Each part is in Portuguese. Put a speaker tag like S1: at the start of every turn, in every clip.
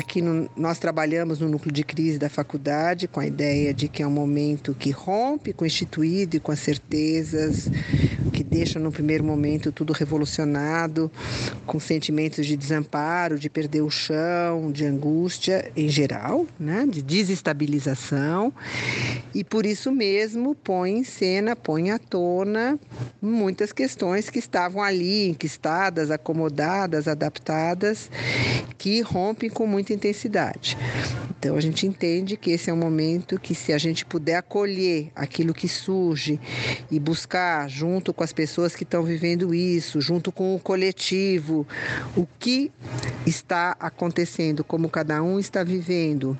S1: Aqui no, nós trabalhamos no núcleo de crise da faculdade com a ideia de que é um momento que rompe com o instituído e com as certezas, deixa no primeiro momento tudo revolucionado, com sentimentos de desamparo, de perder o chão, de angústia em geral, né? de desestabilização, e por isso mesmo põe em cena, põe à tona muitas questões que estavam ali, enquistadas, acomodadas, adaptadas, que rompem com muita intensidade. Então a gente entende que esse é um momento que se a gente puder acolher aquilo que surge e buscar junto com as pessoas que estão vivendo isso, junto com o coletivo, o que está acontecendo, como cada um está vivendo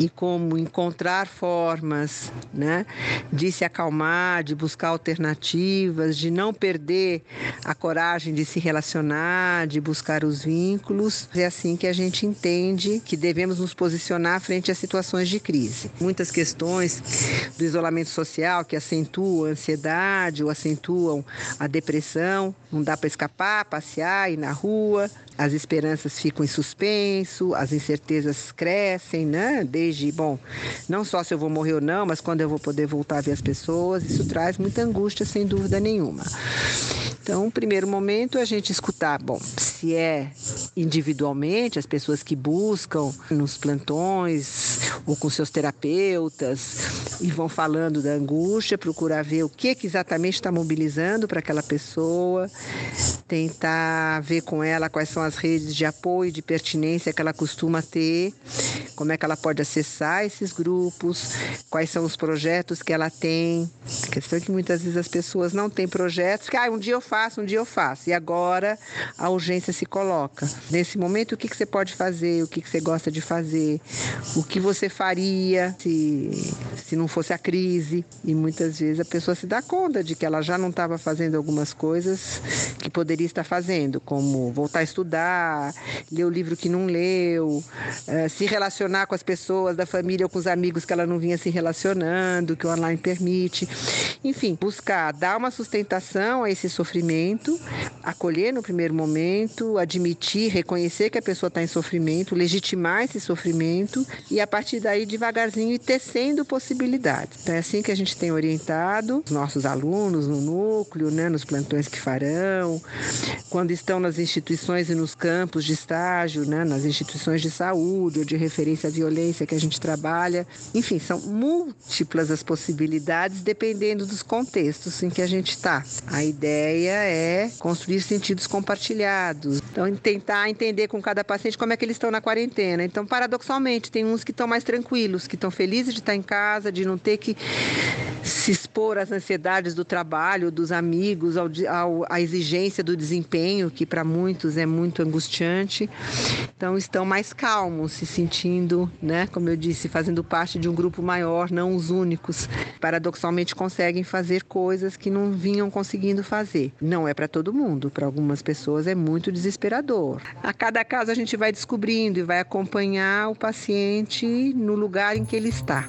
S1: e como encontrar formas né, de se acalmar, de buscar alternativas, de não perder a coragem de se relacionar, de buscar os vínculos. É assim que a gente entende que devemos nos posicionar frente a situações de crise. Muitas questões do isolamento social que acentuam a ansiedade ou acentuam a depressão, não dá para escapar, passear, ir na rua, as esperanças ficam em suspenso, as incertezas crescem, né? Desde, bom, não só se eu vou morrer ou não, mas quando eu vou poder voltar a ver as pessoas, isso traz muita angústia, sem dúvida nenhuma. Então, o primeiro momento é a gente escutar, bom, se é individualmente, as pessoas que buscam nos plantões ou com seus terapeutas e vão falando da angústia, procurar ver o que, que exatamente está mobilizando para aquela pessoa, tentar ver com ela quais são as redes de apoio, de pertinência que ela costuma ter, como é que ela pode acessar esses grupos, quais são os projetos que ela tem. A questão é que muitas vezes as pessoas não têm projetos, que ah, um dia eu faço, um dia eu faço, e agora a urgência se coloca. Nesse momento, o que, que você pode fazer, o que, que você gosta de fazer, o que você faria se, se não fosse a crise. E muitas vezes a pessoa se dá conta de que ela já não estava fazendo algumas coisas que poderia estar fazendo, como voltar a estudar, ler o livro que não leu, eh, se relacionar com as pessoas da família ou com os amigos que ela não vinha se relacionando, que o online permite. Enfim, buscar dar uma sustentação a esse sofrimento, acolher no primeiro momento, admitir, reconhecer que a pessoa está em sofrimento, legitimar esse sofrimento e a partir daí devagarzinho ir tecendo possibilidades. Então é assim que a gente tem orientado os nossos alunos no núcleo, né, nos plantões que farão, quando estão nas instituições e nos campos de estágio, né, nas instituições de saúde ou de referência à violência que a gente trabalha. Enfim, são múltiplas as possibilidades dependendo dos contextos em que a gente está. A ideia é construir sentidos compartilhados. Então, tentar entender com cada paciente como é que eles estão na quarentena. Então, paradoxalmente, tem uns que estão mais tranquilos, que estão felizes de estar em casa, de não ter que se expor às ansiedades do trabalho, dos amigos, ao, ao, à exigência do desempenho, que para muitos é muito angustiante. Então estão mais calmos, se sentindo, né, como eu disse, fazendo parte de um grupo maior, não os únicos. Paradoxalmente conseguem fazer coisas que não vinham conseguindo fazer. Não é para todo mundo, para algumas pessoas é muito desesperador. A cada caso a gente vai descobrindo e vai acompanhar o paciente no lugar em que ele está.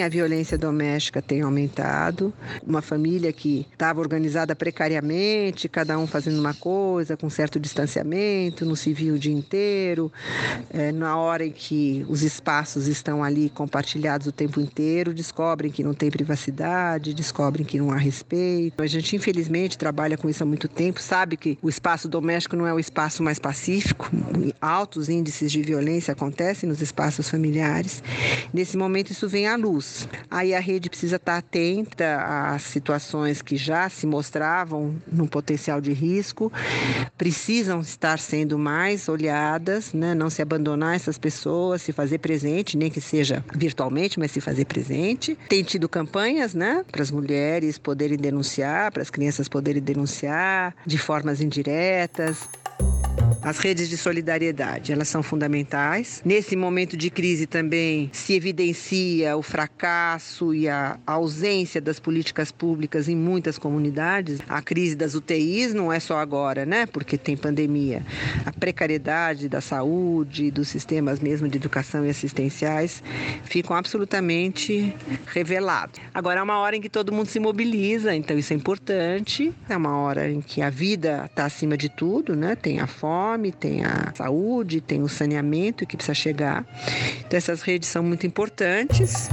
S1: A violência doméstica tem aumentado. Uma família que estava organizada precariamente, cada um fazendo uma coisa, com certo distanciamento, não se viu o dia inteiro. É, na hora em que os espaços estão ali compartilhados o tempo inteiro, descobrem que não tem privacidade, descobrem que não há respeito. A gente, infelizmente, trabalha com isso há muito tempo, sabe que o espaço doméstico não é o espaço mais pacífico. Altos índices de violência acontecem nos espaços familiares. Nesse momento, isso vem à luz Aí a rede precisa estar atenta às situações que já se mostravam no potencial de risco, precisam estar sendo mais olhadas, né? não se abandonar essas pessoas, se fazer presente, nem que seja virtualmente, mas se fazer presente. Tem tido campanhas né? para as mulheres poderem denunciar, para as crianças poderem denunciar de formas indiretas. As redes de solidariedade, elas são fundamentais. Nesse momento de crise também se evidencia o fracasso e a ausência das políticas públicas em muitas comunidades. A crise das UTIs não é só agora, né? Porque tem pandemia. A precariedade da saúde, dos sistemas mesmo de educação e assistenciais ficam absolutamente revelados. Agora é uma hora em que todo mundo se mobiliza, então isso é importante. É uma hora em que a vida está acima de tudo, né? Tem a fome, tem a saúde, tem o saneamento que precisa chegar. Então essas redes são muito importantes.